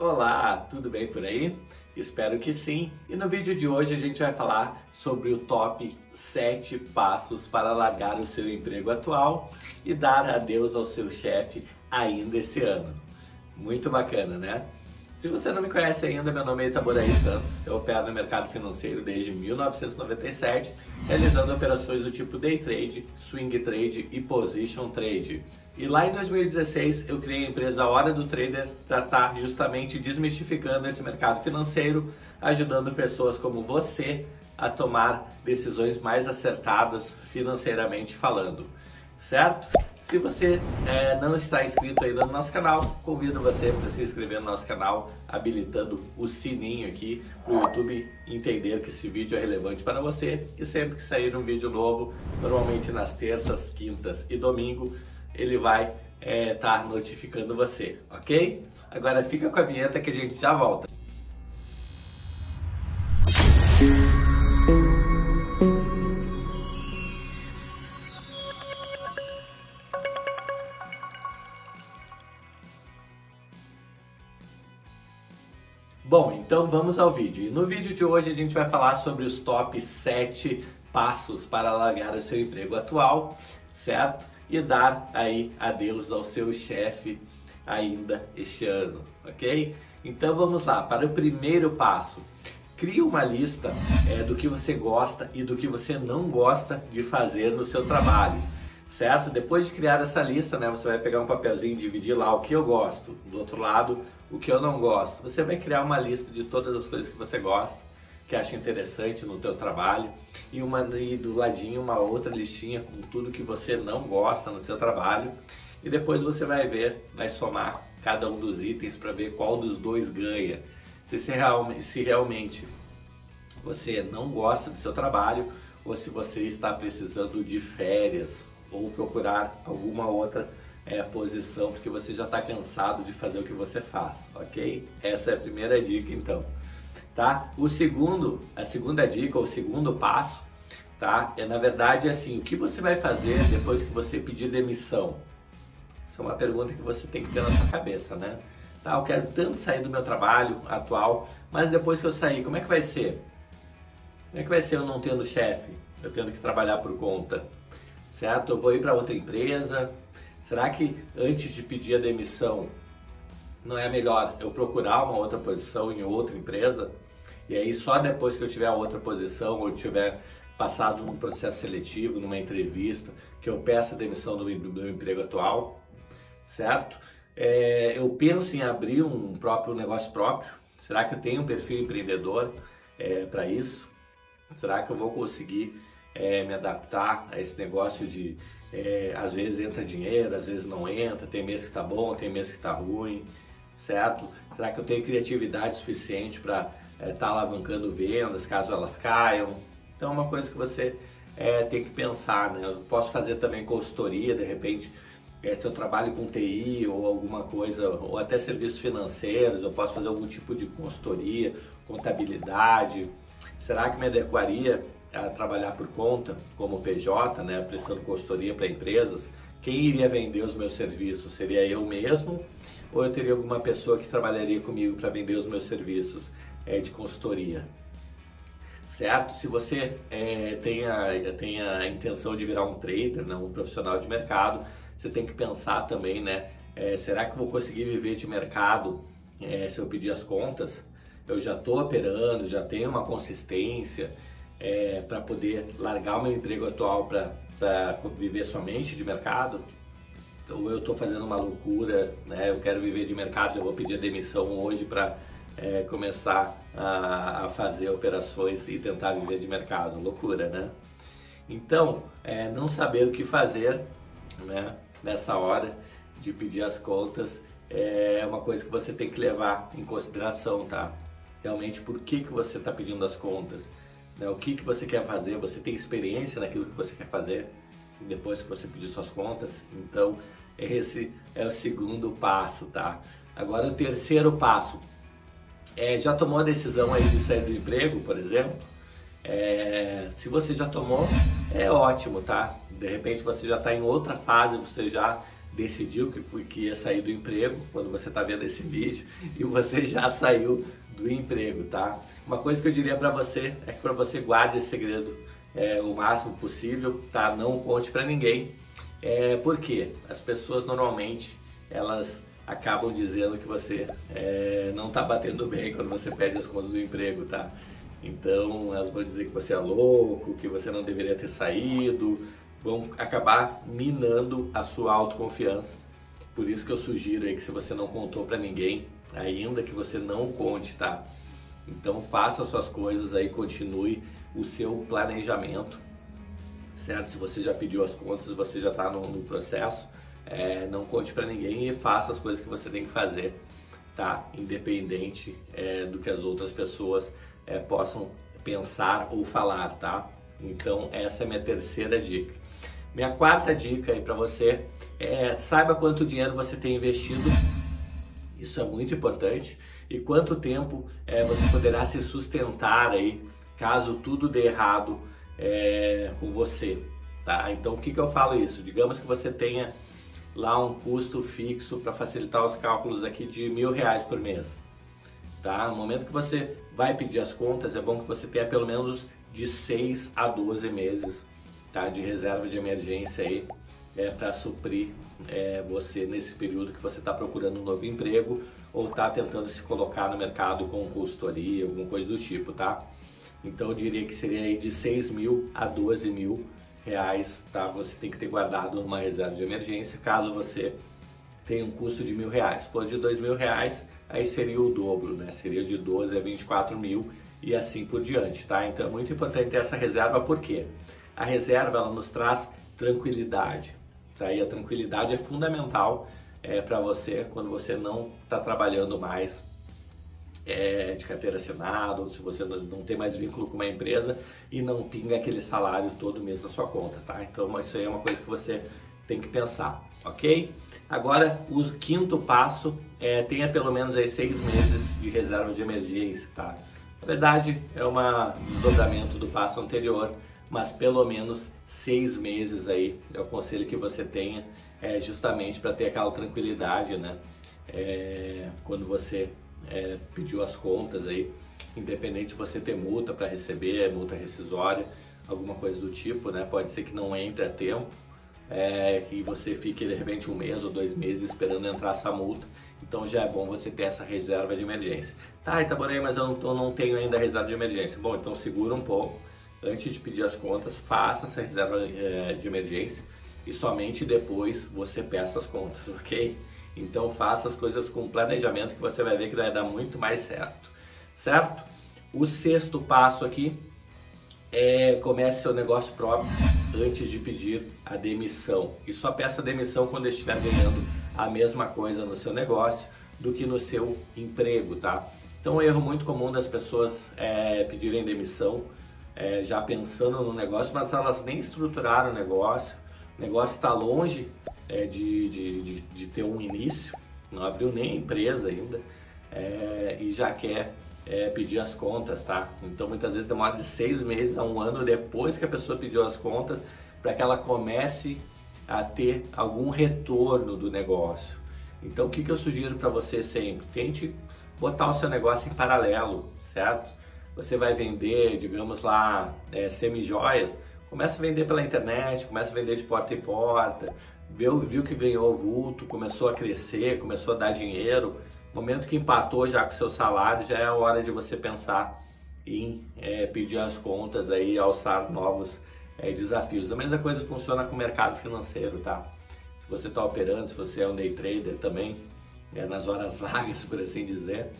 Olá, tudo bem por aí? Espero que sim. E no vídeo de hoje a gente vai falar sobre o top 7 passos para largar o seu emprego atual e dar adeus ao seu chefe ainda esse ano. Muito bacana, né? Se você não me conhece ainda, meu nome é Itaboraí Santos. Eu opero no mercado financeiro desde 1997, realizando operações do tipo day trade, swing trade e position trade. E lá em 2016 eu criei a empresa Hora do Trader para estar tá justamente desmistificando esse mercado financeiro, ajudando pessoas como você a tomar decisões mais acertadas financeiramente falando, certo? Se você é, não está inscrito ainda no nosso canal, convido você para se inscrever no nosso canal, habilitando o sininho aqui para o YouTube entender que esse vídeo é relevante para você e sempre que sair um vídeo novo, normalmente nas terças, quintas e domingo, ele vai estar é, tá notificando você, ok? Agora fica com a vinheta que a gente já volta. Bom, então vamos ao vídeo. No vídeo de hoje a gente vai falar sobre os top 7 passos para largar o seu emprego atual, certo? E dar aí adeus ao seu chefe ainda este ano, ok? Então vamos lá, para o primeiro passo. Crie uma lista é, do que você gosta e do que você não gosta de fazer no seu trabalho certo? Depois de criar essa lista, né, você vai pegar um papelzinho e dividir lá o que eu gosto, do outro lado o que eu não gosto. Você vai criar uma lista de todas as coisas que você gosta, que acha interessante no teu trabalho e uma e do ladinho uma outra listinha com tudo que você não gosta no seu trabalho e depois você vai ver, vai somar cada um dos itens para ver qual dos dois ganha. Se, se, se realmente você não gosta do seu trabalho ou se você está precisando de férias ou procurar alguma outra é, posição porque você já está cansado de fazer o que você faz, ok? Essa é a primeira dica então, tá? O segundo, a segunda dica, o segundo passo, tá? É na verdade assim, o que você vai fazer depois que você pedir demissão? Isso é uma pergunta que você tem que ter na sua cabeça, né? Tá, eu quero tanto sair do meu trabalho atual, mas depois que eu sair, como é que vai ser? Como é que vai ser eu não tendo chefe, eu tendo que trabalhar por conta? certo? Eu vou ir para outra empresa. Será que antes de pedir a demissão não é melhor eu procurar uma outra posição em outra empresa? E aí só depois que eu tiver outra posição ou tiver passado num processo seletivo, numa entrevista, que eu peça a demissão do meu, do meu emprego atual, certo? É, eu penso em abrir um próprio negócio próprio. Será que eu tenho um perfil empreendedor é, para isso? Será que eu vou conseguir é, me adaptar a esse negócio de é, às vezes entra dinheiro, às vezes não entra, tem mês que tá bom, tem mês que tá ruim, certo? Será que eu tenho criatividade suficiente para estar é, tá alavancando vendas caso elas caiam? Então é uma coisa que você é, tem que pensar, né? Eu posso fazer também consultoria, de repente, é, se eu trabalho com TI ou alguma coisa, ou até serviços financeiros, eu posso fazer algum tipo de consultoria, contabilidade. Será que me adequaria a trabalhar por conta, como PJ, né, prestando consultoria para empresas, quem iria vender os meus serviços? Seria eu mesmo ou eu teria alguma pessoa que trabalharia comigo para vender os meus serviços é, de consultoria? Certo? Se você é, tem, a, tem a intenção de virar um trader, né, um profissional de mercado, você tem que pensar também, né? É, será que eu vou conseguir viver de mercado é, se eu pedir as contas? Eu já estou operando, já tenho uma consistência, é, para poder largar o meu emprego atual para viver somente de mercado, ou eu estou fazendo uma loucura, né? eu quero viver de mercado, eu vou pedir demissão hoje para é, começar a, a, fazer operações e tentar viver de mercado, loucura, né? Então, é, não saber o que fazer né, nessa hora de pedir as contas é uma coisa que você tem que levar em consideração, tá? Realmente, por que, que você está pedindo as contas? Né, o que, que você quer fazer, você tem experiência naquilo que você quer fazer depois que você pedir suas contas. Então, esse é o segundo passo, tá? Agora, o terceiro passo. É, já tomou a decisão aí de sair do emprego, por exemplo? É, se você já tomou, é ótimo, tá? De repente você já está em outra fase, você já decidiu que, que ia sair do emprego, quando você está vendo esse vídeo, e você já saiu do emprego, tá? Uma coisa que eu diria para você é que para você guarde esse segredo é, o máximo possível, tá? Não conte para ninguém. É, porque as pessoas normalmente elas acabam dizendo que você é, não está batendo bem quando você perde as contas do emprego, tá? Então elas vão dizer que você é louco, que você não deveria ter saído, vão acabar minando a sua autoconfiança. Por isso que eu sugiro aí que se você não contou para ninguém, ainda que você não conte, tá? Então faça suas coisas aí, continue o seu planejamento, certo? Se você já pediu as contas, você já está no, no, processo, é, não conte para ninguém e faça as coisas que você tem que fazer, tá? Independente é, do que as outras pessoas é, possam pensar ou falar, tá? Então essa é minha terceira dica. Minha quarta dica aí para você é saiba quanto dinheiro você tem investido. Isso é muito importante. E quanto tempo é, você poderá se sustentar aí caso tudo dê errado é, com você, tá? Então o que, que eu falo isso? Digamos que você tenha lá um custo fixo para facilitar os cálculos aqui de mil reais por mês, tá? No momento que você vai pedir as contas, é bom que você tenha pelo menos de 6 a 12 meses tá? de reserva de emergência aí é, para suprir é, você nesse período que você está procurando um novo emprego ou está tentando se colocar no mercado com consultoria, alguma coisa do tipo, tá? Então eu diria que seria aí de 6 mil a 12 mil reais, tá? Você tem que ter guardado numa reserva de emergência caso você tenha um custo de mil reais. Se for de dois mil reais, aí seria o dobro, né? Seria de 12 a 24 mil e assim por diante, tá? Então é muito importante essa reserva, porque a reserva ela nos traz tranquilidade, E a tranquilidade é fundamental é, para você quando você não está trabalhando mais é, de carteira assinada, ou se você não tem mais vínculo com uma empresa e não pinga aquele salário todo mês na sua conta, tá? Então isso aí é uma coisa que você tem que pensar, ok? Agora, o quinto passo é tenha pelo menos aí seis meses de reserva de emergência, tá? Na verdade, é um desdobramento do passo anterior, mas pelo menos seis meses aí, eu aconselho que você tenha, é, justamente para ter aquela tranquilidade, né? É, quando você é, pediu as contas aí, independente de você ter multa para receber, multa rescisória, alguma coisa do tipo, né? Pode ser que não entre a tempo é, e você fique de repente um mês ou dois meses esperando entrar essa multa. Então já é bom você ter essa reserva de emergência. Tá, Itaborei, mas eu não, eu não tenho ainda reserva de emergência. Bom, então segura um pouco. Antes de pedir as contas, faça essa reserva é, de emergência e somente depois você peça as contas, ok? Então faça as coisas com planejamento que você vai ver que vai dar muito mais certo, certo? O sexto passo aqui é comece seu negócio próprio antes de pedir a demissão. E só peça demissão quando estiver ganhando a mesma coisa no seu negócio do que no seu emprego, tá? Então, um erro muito comum das pessoas é pedirem demissão é, já pensando no negócio, mas elas nem estruturaram o negócio, o negócio está longe é, de, de, de, de, ter um início, não abriu nem empresa ainda é, e já quer é, pedir as contas, tá? Então muitas vezes demora de seis meses a um ano depois que a pessoa pediu as contas para que ela comece a ter algum retorno do negócio. Então o que, que eu sugiro para você sempre? Tente botar o seu negócio em paralelo, certo? Você vai vender, digamos lá, é, semi-joias, começa a vender pela internet, começa a vender de porta em porta, viu, viu que ganhou vulto, começou a crescer, começou a dar dinheiro, momento que empatou já com seu salário, já é a hora de você pensar em é, pedir as contas aí, alçar novos é, desafios. A mesma coisa funciona com o mercado financeiro, tá? Se você está operando, se você é um day trader também, é, nas horas vagas, por assim dizer,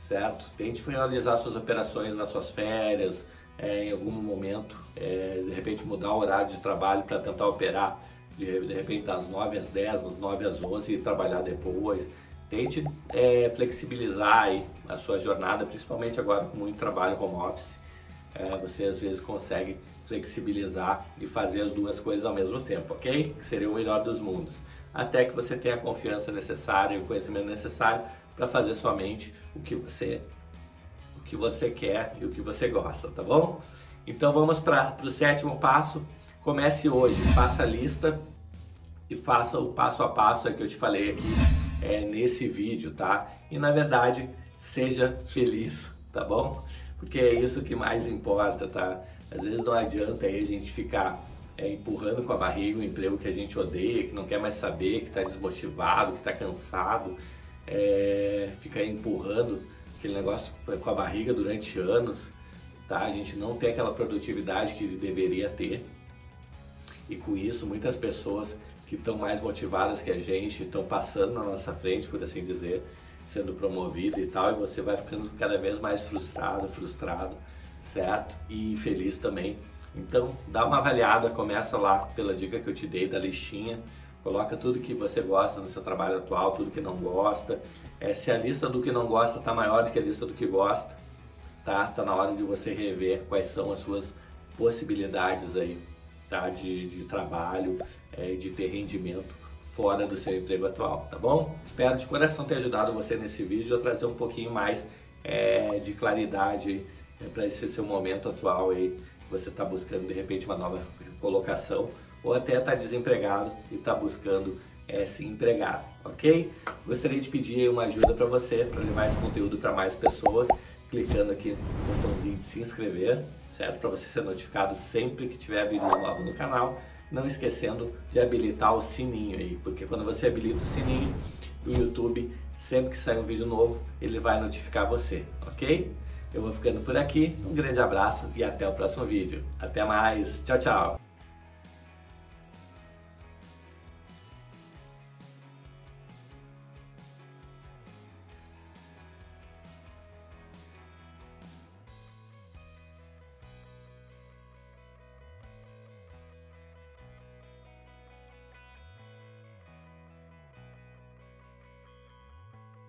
certo? Tente finalizar suas operações nas suas férias, é, em algum momento, é, de repente mudar o horário de trabalho para tentar operar de, de, repente das 9 às 10, das 9 às 11 e trabalhar depois. Tente é, flexibilizar aí a sua jornada, principalmente agora com muito trabalho home office. É, você às vezes consegue flexibilizar e fazer as duas coisas ao mesmo tempo, ok? Que seria o melhor dos mundos. Até que você tenha a confiança necessária e o conhecimento necessário para fazer somente o que você o que você quer e o que você gosta, tá bom? Então vamos para o sétimo passo. Comece hoje, faça a lista e faça o passo a passo que eu te falei aqui é, nesse vídeo, tá? E na verdade, seja feliz, tá bom? Porque é isso que mais importa, tá? Às vezes não adianta aí a gente ficar é, empurrando com a barriga um emprego que a gente odeia, que não quer mais saber, que está desmotivado, que está cansado, é, ficar empurrando aquele negócio com a barriga durante anos, tá? A gente não tem aquela produtividade que deveria ter. E com isso, muitas pessoas que estão mais motivadas que a gente estão passando na nossa frente, por assim dizer, sendo promovido e tal, e você vai ficando cada vez mais frustrado, frustrado, certo? E infeliz também. Então, dá uma avaliada, começa lá pela dica que eu te dei da listinha, coloca tudo que você gosta no seu trabalho atual, tudo que não gosta. É, se a lista do que não gosta está maior do que a lista do que gosta, tá? Tá na hora de você rever quais são as suas possibilidades aí, tá? De, de trabalho, é, de ter rendimento fora do seu emprego atual, tá bom? Espero de coração ter ajudado você nesse vídeo a trazer um pouquinho mais é, de claridade é, para esse seu momento atual aí. Você está buscando de repente uma nova colocação ou até está desempregado e está buscando é, se empregar, ok? Gostaria de pedir uma ajuda para você para levar esse conteúdo para mais pessoas, clicando aqui no botãozinho de se inscrever, certo? Para você ser notificado sempre que tiver vídeo novo no canal não esquecendo de habilitar o sininho aí, porque quando você habilita o sininho, o YouTube, sempre que sair um vídeo novo, ele vai notificar você, ok? Eu vou ficando por aqui, um grande abraço e até o próximo vídeo. Até mais, tchau, tchau!